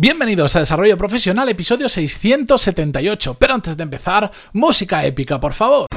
Bienvenidos a Desarrollo Profesional, episodio 678. Pero antes de empezar, música épica, por favor.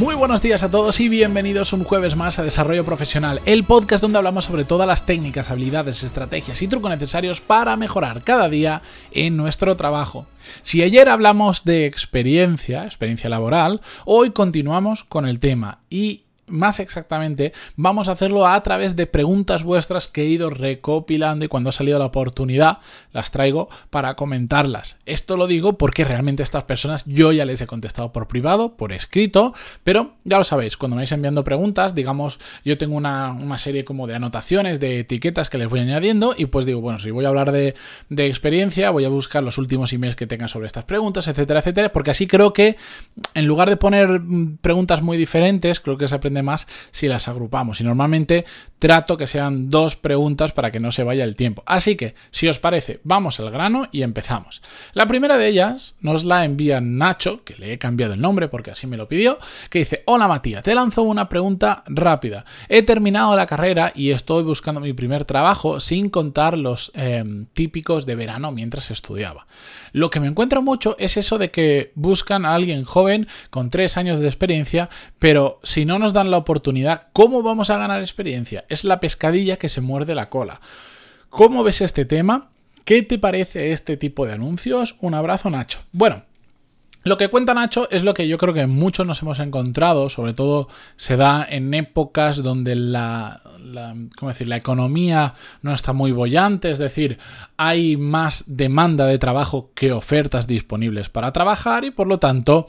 Muy buenos días a todos y bienvenidos un jueves más a Desarrollo Profesional, el podcast donde hablamos sobre todas las técnicas, habilidades, estrategias y trucos necesarios para mejorar cada día en nuestro trabajo. Si ayer hablamos de experiencia, experiencia laboral, hoy continuamos con el tema y más exactamente, vamos a hacerlo a través de preguntas vuestras que he ido recopilando y cuando ha salido la oportunidad las traigo para comentarlas. Esto lo digo porque realmente estas personas yo ya les he contestado por privado, por escrito, pero ya lo sabéis, cuando me vais enviando preguntas, digamos, yo tengo una, serie como de anotaciones, de etiquetas que les voy añadiendo y pues digo, bueno, si voy a hablar de, de experiencia, voy a buscar los últimos emails que tengan sobre estas preguntas, etcétera, etcétera, porque así creo que en lugar de poner preguntas muy diferentes, creo que se aprende más si las agrupamos. Y normalmente trato que sean dos preguntas para que no se vaya el tiempo. Así que, si os parece, vamos al grano y empezamos. La primera de ellas nos la envía Nacho, que le he cambiado el nombre porque así me lo pidió, que dice, hola Matías, te lanzo una pregunta rápida. He terminado la carrera y estoy buscando mi primer trabajo sin contar los em, típicos de verano mientras estudiaba. Lo que me encuentro mucho es eso de que buscan a alguien joven con tres años de experiencia, pero si no nos dan la oportunidad, ¿cómo vamos a ganar experiencia? Es la pescadilla que se muerde la cola. ¿Cómo ves este tema? ¿Qué te parece este tipo de anuncios? Un abrazo, Nacho. Bueno, lo que cuenta Nacho es lo que yo creo que muchos nos hemos encontrado, sobre todo se da en épocas donde la, decir? la economía no está muy bollante, es decir, hay más demanda de trabajo que ofertas disponibles para trabajar y por lo tanto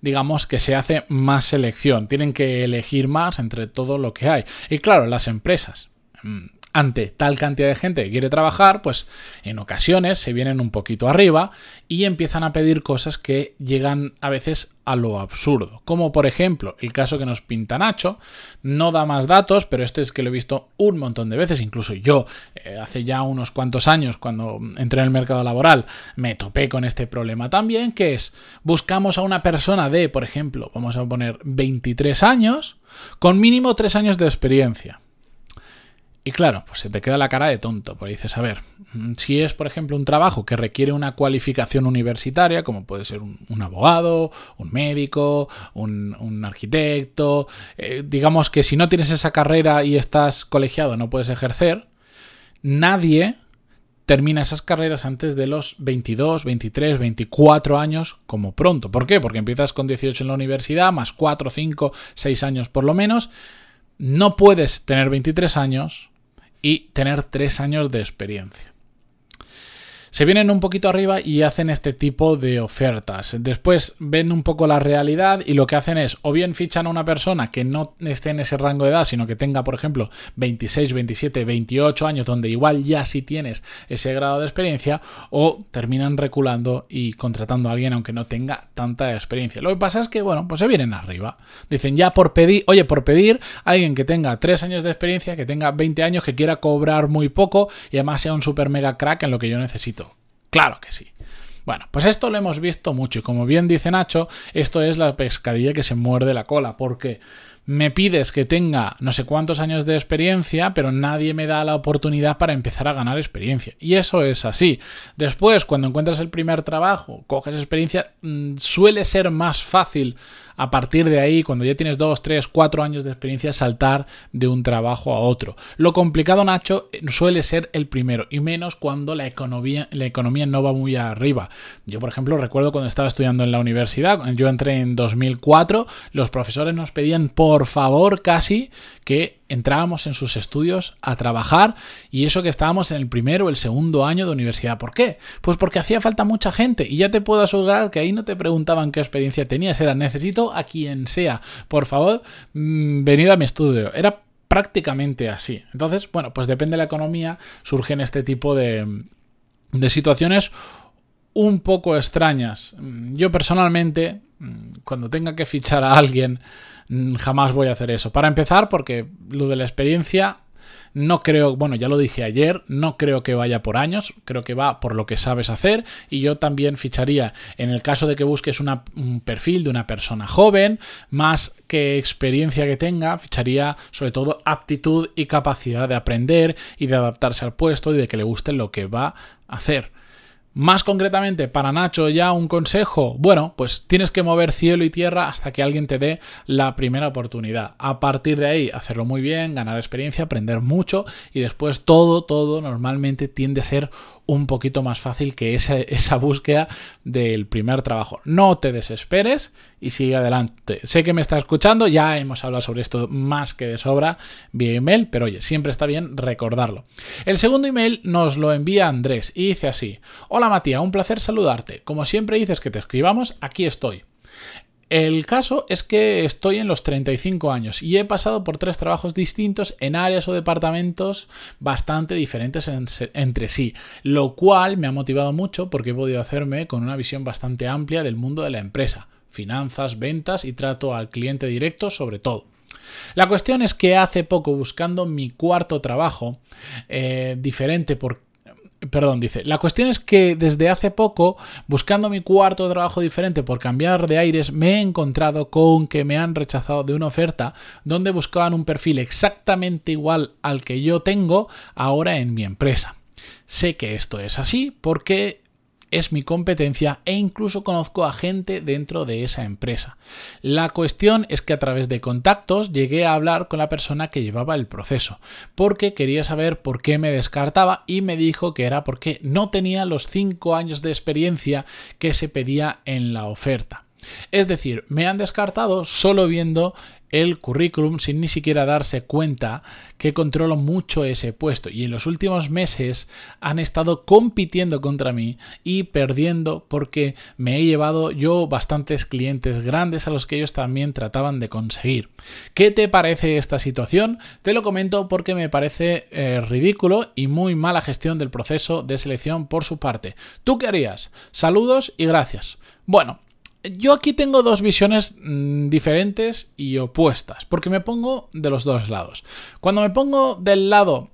digamos que se hace más selección, tienen que elegir más entre todo lo que hay. Y claro, las empresas mm, ante tal cantidad de gente que quiere trabajar, pues en ocasiones se vienen un poquito arriba y empiezan a pedir cosas que llegan a veces a lo absurdo. Como por ejemplo el caso que nos pinta Nacho, no da más datos, pero este es que lo he visto un montón de veces, incluso yo eh, hace ya unos cuantos años cuando entré en el mercado laboral me topé con este problema también, que es buscamos a una persona de, por ejemplo, vamos a poner 23 años, con mínimo 3 años de experiencia. Y claro, pues se te queda la cara de tonto, porque dices, a ver, mm, si es, por ejemplo, un trabajo que requiere una cualificación universitaria, como puede ser un, abogado, un médico, un, arquitecto, eh, digamos que si no tienes esa carrera y estás colegiado no puedes ejercer, nadie termina esas carreras antes de los 22, 23, 24 años como pronto. ¿Por qué? Porque empiezas con 18 en la universidad, más 4, 5, 6 años por lo menos. No puedes tener 23 años y tener tres años de experiencia se vienen un poquito arriba y hacen este tipo de ofertas. Después ven un poco la realidad y lo que hacen es o bien fichan a una persona que no esté en ese rango de edad, sino que tenga, por ejemplo, 26, 27, 28 años, donde igual ya sí tienes ese grado de experiencia, o terminan reculando y contratando a alguien aunque no tenga tanta experiencia. Lo que pasa es que, bueno, pues se vienen arriba. Dicen ya por pedir, oye, por pedir a alguien que tenga 3 años de experiencia, que tenga 20 años, que quiera cobrar muy poco y además sea un super mega crack en lo que yo necesito. Claro que sí. Bueno, pues esto lo hemos visto mucho y como bien dice Nacho, esto es la pescadilla que se muerde la cola, porque me pides que tenga no sé cuántos años de experiencia, pero nadie me da la oportunidad para empezar a ganar experiencia. Y eso es así. Después, cuando encuentras el primer trabajo, coges experiencia, mm, suele ser más fácil a partir de ahí, cuando ya tienes 2, 3, 4 años de experiencia, saltar de un trabajo a otro. Lo complicado, Nacho, suele ser el primero, y menos cuando la economía, la economía no va muy arriba. Yo, por ejemplo, recuerdo cuando estaba estudiando en la universidad, yo entré en 2004, los profesores nos pedían por favor casi que entrábamos en sus estudios a trabajar y eso que estábamos en el primero o el segundo año de universidad. ¿Por qué? Pues porque hacía falta mucha gente y ya te puedo asegurar que ahí no te preguntaban qué experiencia tenías, era necesito a quien sea, por favor, mm, venid a mi estudio. Era prácticamente así. Entonces, bueno, pues depende de la economía, surgen este tipo de, de situaciones un poco extrañas. Yo personalmente, mm, cuando tenga que fichar a alguien, Mm, jamás voy a hacer eso. Para empezar, porque lo de la experiencia No creo, bueno, ya lo dije ayer, no creo que vaya por años, creo que va por lo que sabes hacer y yo también ficharía en el caso de que busques un perfil de una persona joven, más que experiencia que tenga, ficharía sobre todo aptitud y capacidad de aprender y de adaptarse al puesto y de que le guste lo que va a hacer. Más concretamente, para Nacho ya un consejo, bueno, pues tienes que mover cielo y tierra hasta que alguien te dé la primera oportunidad. A partir de ahí, hacerlo muy bien, ganar experiencia, aprender mucho y después todo, todo normalmente tiende a ser un poquito más fácil que esa, esa búsqueda del primer trabajo. No te desesperes y sigue adelante. Sé que me está escuchando, ya hemos hablado sobre esto más que de sobra vía email, pero oye, siempre está bien recordarlo. El segundo email nos lo envía Andrés y dice así: Hola Matías, un placer saludarte. Como siempre dices que te escribamos, aquí estoy. El caso es que estoy en los 35 años y he pasado por tres trabajos distintos en áreas o departamentos bastante diferentes entre sí, lo cual me ha motivado mucho porque he podido hacerme con una visión bastante amplia del mundo de la empresa, finanzas, ventas y trato al cliente directo sobre todo. La cuestión es que hace poco buscando mi cuarto trabajo eh, diferente por Perdón, dice, la cuestión es que desde hace poco, buscando mi cuarto trabajo diferente por cambiar de aires, me he encontrado con que me han rechazado de una oferta donde buscaban un perfil exactamente igual al que yo tengo ahora en mi empresa. Sé que esto es así porque es mi competencia e incluso conozco a gente dentro de esa empresa. La cuestión es que a través de contactos llegué a hablar con la persona que llevaba el proceso, porque quería saber por qué me descartaba y me dijo que era porque no tenía los 5 años de experiencia que se pedía en la oferta. Es decir, me han descartado solo viendo el currículum sin ni siquiera darse cuenta que controlo mucho ese puesto y en los últimos meses han estado compitiendo contra mí y perdiendo porque me he llevado yo bastantes clientes grandes a los que ellos también trataban de conseguir. ¿Qué te parece esta situación? Te lo comento porque me parece eh, ridículo y muy mala gestión del proceso de selección por su parte. ¿Tú qué harías? Saludos y gracias. Bueno, yo aquí tengo dos visiones mm, diferentes y opuestas, porque me pongo de los dos lados. Cuando me pongo del lado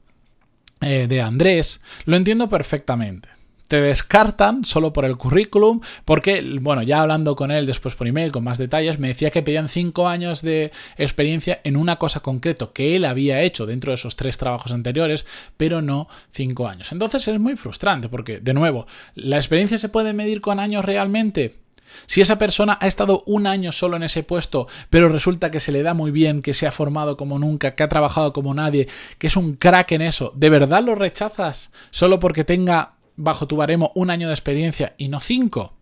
eh, de Andrés, lo entiendo perfectamente. Te descartan solo por el currículum, porque, bueno, ya hablando con él después por email con más detalles, me decía que pedían cinco años de experiencia en una cosa concreto que él había hecho dentro de esos tres trabajos anteriores, pero no cinco años. Entonces es muy frustrante, porque, de nuevo, ¿la experiencia se puede medir con años realmente? Si esa persona ha estado un año solo en ese puesto, pero resulta que se le da muy bien, que se ha formado como nunca, que ha trabajado como nadie, que es un crack en eso, ¿de verdad lo rechazas solo porque tenga bajo tu baremo un año de experiencia y no cinco?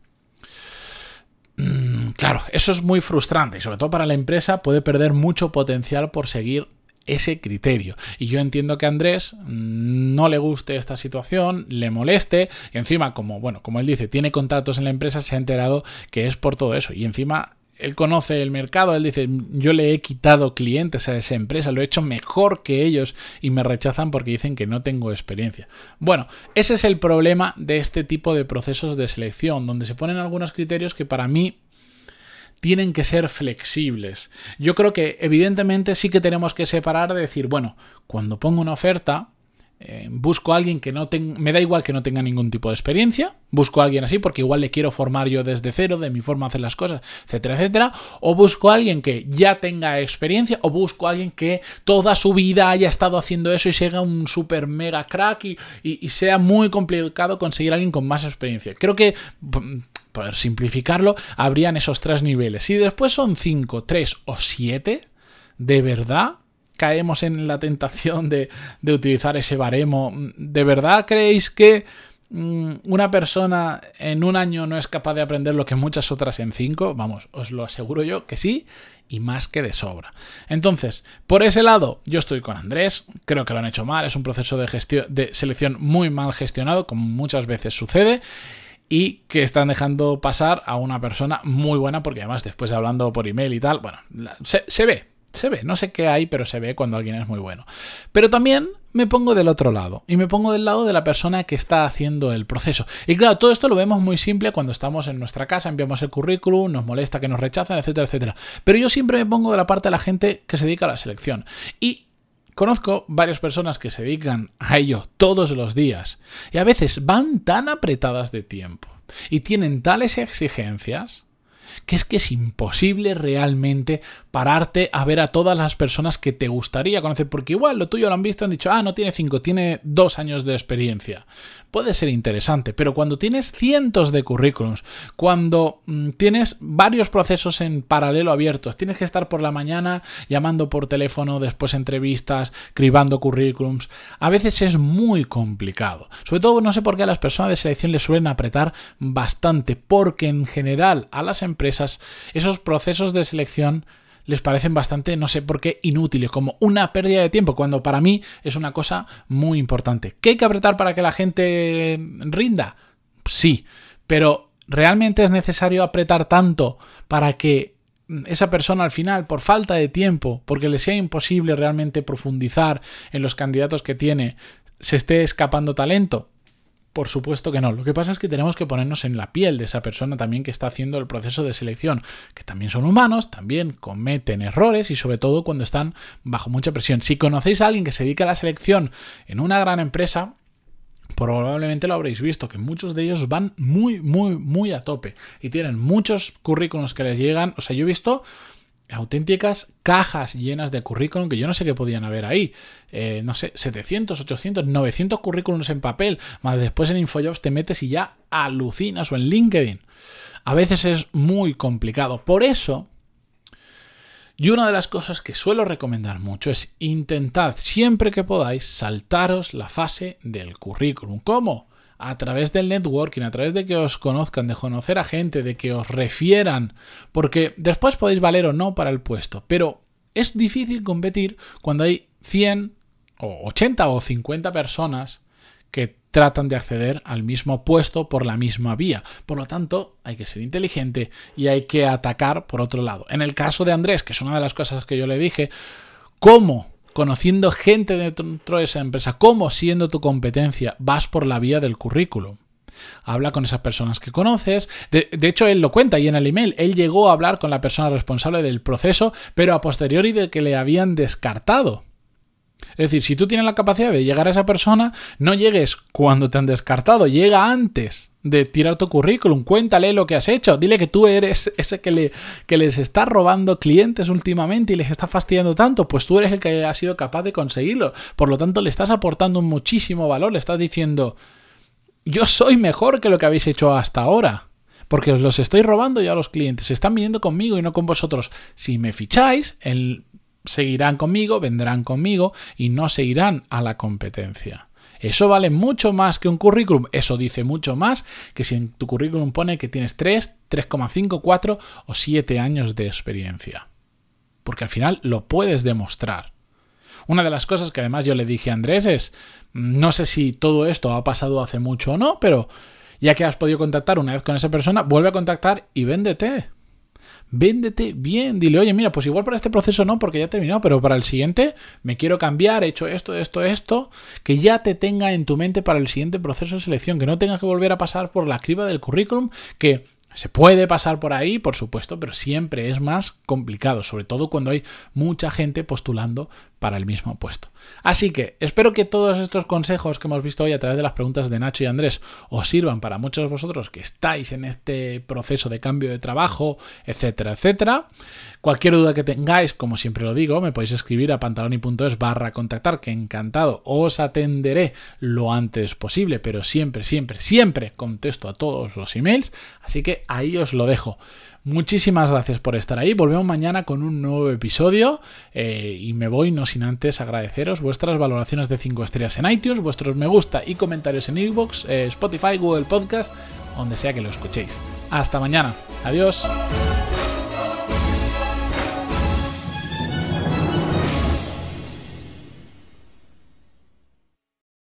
Mm, claro, eso es muy frustrante y sobre todo para la empresa puede perder mucho potencial por seguir ese criterio. Y yo entiendo que a Andrés no le guste esta situación, le moleste, y encima, como, bueno, como él dice, tiene contactos en la empresa, se ha enterado que es por todo eso. Y encima él conoce el mercado, él dice, yo le he quitado clientes a esa empresa, lo he hecho mejor que ellos y me rechazan porque dicen que no tengo experiencia. Bueno, ese es el problema de este tipo de procesos de selección, donde se ponen algunos criterios que para mí tienen que ser flexibles. Yo creo que evidentemente sí que tenemos que separar de decir, bueno, cuando pongo una oferta, eh, busco a alguien que no tenga, me da igual que no tenga ningún tipo de experiencia, busco a alguien así porque igual le quiero formar yo desde cero, de mi forma de hacer las cosas, etcétera, etcétera, o busco a alguien que ya tenga experiencia, o busco a alguien que toda su vida haya estado haciendo eso y sea un super mega crack y, y sea muy complicado conseguir a alguien con más experiencia. Creo que por simplificarlo, habrían esos tres niveles. Si después son cinco, tres o siete, ¿de verdad caemos en la tentación de, utilizar ese baremo? ¿De verdad creéis que mm, una persona en un año no es capaz de aprender lo que muchas otras en cinco? Vamos, os lo aseguro yo que sí y más que de sobra. Entonces, por ese lado, yo estoy con Andrés, creo que lo han hecho mal, es un proceso de, de selección muy mal gestionado, como muchas veces sucede, y que están dejando pasar a una persona muy buena, porque además después de hablando por email y tal, bueno, se, ve, se ve, no sé qué hay, pero se ve cuando alguien es muy bueno. Pero también me pongo del otro lado y me pongo del lado de la persona que está haciendo el proceso. Y claro, todo esto lo vemos muy simple cuando estamos en nuestra casa, enviamos el currículum, nos molesta que nos rechazan, etcétera, etcétera. Pero yo siempre me pongo de la parte de la gente que se dedica a la selección. Y Conozco varias personas que se dedican a ello todos los días y a veces van tan apretadas de tiempo y tienen tales exigencias que es que es imposible realmente pararte a ver a todas las personas que te gustaría conocer, porque igual lo tuyo lo han visto, han dicho, ah, no tiene cinco, tiene dos años de experiencia puede ser interesante, pero cuando tienes cientos de currículums, cuando mm, tienes varios procesos en paralelo abiertos, tienes que estar por la mañana llamando por teléfono, después entrevistas, cribando currículums, a veces es muy complicado. Sobre todo no sé por qué a las personas de selección les suelen apretar bastante, porque en general a las empresas esos procesos de selección les parecen bastante, no sé por qué, inútiles, como una pérdida de tiempo, cuando para mí es una cosa muy importante. ¿Qué hay que apretar para que la gente rinda? Sí, pero ¿realmente es necesario apretar tanto para que esa persona al final, por falta de tiempo, porque le sea imposible realmente profundizar en los candidatos que tiene, se esté escapando talento? Por supuesto que no. Lo que pasa es que tenemos que ponernos en la piel de esa persona también que está haciendo el proceso de selección, que también son humanos, también cometen errores y sobre todo cuando están bajo mucha presión. Si conocéis a alguien que se dedica a la selección en una gran empresa, probablemente lo habréis visto, que muchos de ellos van muy, muy, muy a tope y tienen muchos currículos que les llegan. O sea, yo he visto auténticas cajas llenas de currículum que yo no sé qué podían haber ahí. Eh, no sé, 700, 800, 900 currículums en papel, más después en InfoJobs te metes y ya alucinas o en LinkedIn. A veces es muy complicado. Por eso, y una de las cosas que suelo recomendar mucho es intentad siempre que podáis saltaros la fase del currículum. ¿Cómo? A través del networking, a través de que os conozcan, de conocer a gente, de que os refieran, porque después podéis valer o no para el puesto, pero es difícil competir cuando hay 100 o 80 o 50 personas que tratan de acceder al mismo puesto por la misma vía. Por lo tanto, hay que ser inteligente y hay que atacar por otro lado. En el caso de Andrés, que es una de las cosas que yo le dije, ¿cómo conociendo gente dentro de esa empresa, cómo siendo tu competencia vas por la vía del currículum. Habla con esas personas que conoces. De, hecho, él lo cuenta y en el email. Él llegó a hablar con la persona responsable del proceso, pero a posteriori de que le habían descartado. Es decir, si tú tienes la capacidad de llegar a esa persona, no llegues cuando te han descartado, llega antes de tirar tu currículum, cuéntale lo que has hecho, dile que tú eres ese que, le, que les está robando clientes últimamente y les está fastidiando tanto, pues tú eres el que ha sido capaz de conseguirlo. Por lo tanto, le estás aportando muchísimo valor, le estás diciendo, yo soy mejor que lo que habéis hecho hasta ahora. Porque os los estoy robando ya a los clientes. Están viniendo conmigo y no con vosotros. Si me ficháis, el, seguirán conmigo, vendrán conmigo y no se irán a la competencia. Eso vale mucho más que un currículum. Eso dice mucho más que si en tu currículum pone que tienes 3, 3,5, 4 o 7 años de experiencia. Porque al final lo puedes demostrar. Una de las cosas que además yo le dije a Andrés es, no sé si todo esto ha pasado hace mucho o no, pero ya que has podido contactar una vez con esa persona, vuelve a contactar y véndete véndete bien, dile, oye, mira, pues igual para este proceso no, porque ya he terminado, pero para el siguiente me quiero cambiar, he hecho esto, esto, esto, que ya te tenga en tu mente para el siguiente proceso de selección, que no tengas que volver a pasar por la criba del currículum, que se puede pasar por ahí, por supuesto, pero siempre es más complicado, sobre todo cuando hay mucha gente postulando para el mismo puesto. Así que espero que todos estos consejos que hemos visto hoy a través de las preguntas de Nacho y Andrés os sirvan para muchos de vosotros que estáis en este proceso de cambio de trabajo, etcétera, etcétera. Cualquier duda que tengáis, como siempre lo digo, me podéis escribir a pantaloni.es barra contactar, que encantado os atenderé lo antes posible, pero siempre, siempre, siempre contesto a todos los emails, así que ahí os lo dejo. Muchísimas gracias por estar ahí. Volvemos mañana con un nuevo episodio eh, y me voy no sin antes agradeceros vuestras valoraciones de 5 estrellas en iTunes, vuestros me gusta y comentarios en Xbox, eh, Spotify, Google Podcast, donde sea que lo escuchéis. Hasta mañana. Adiós.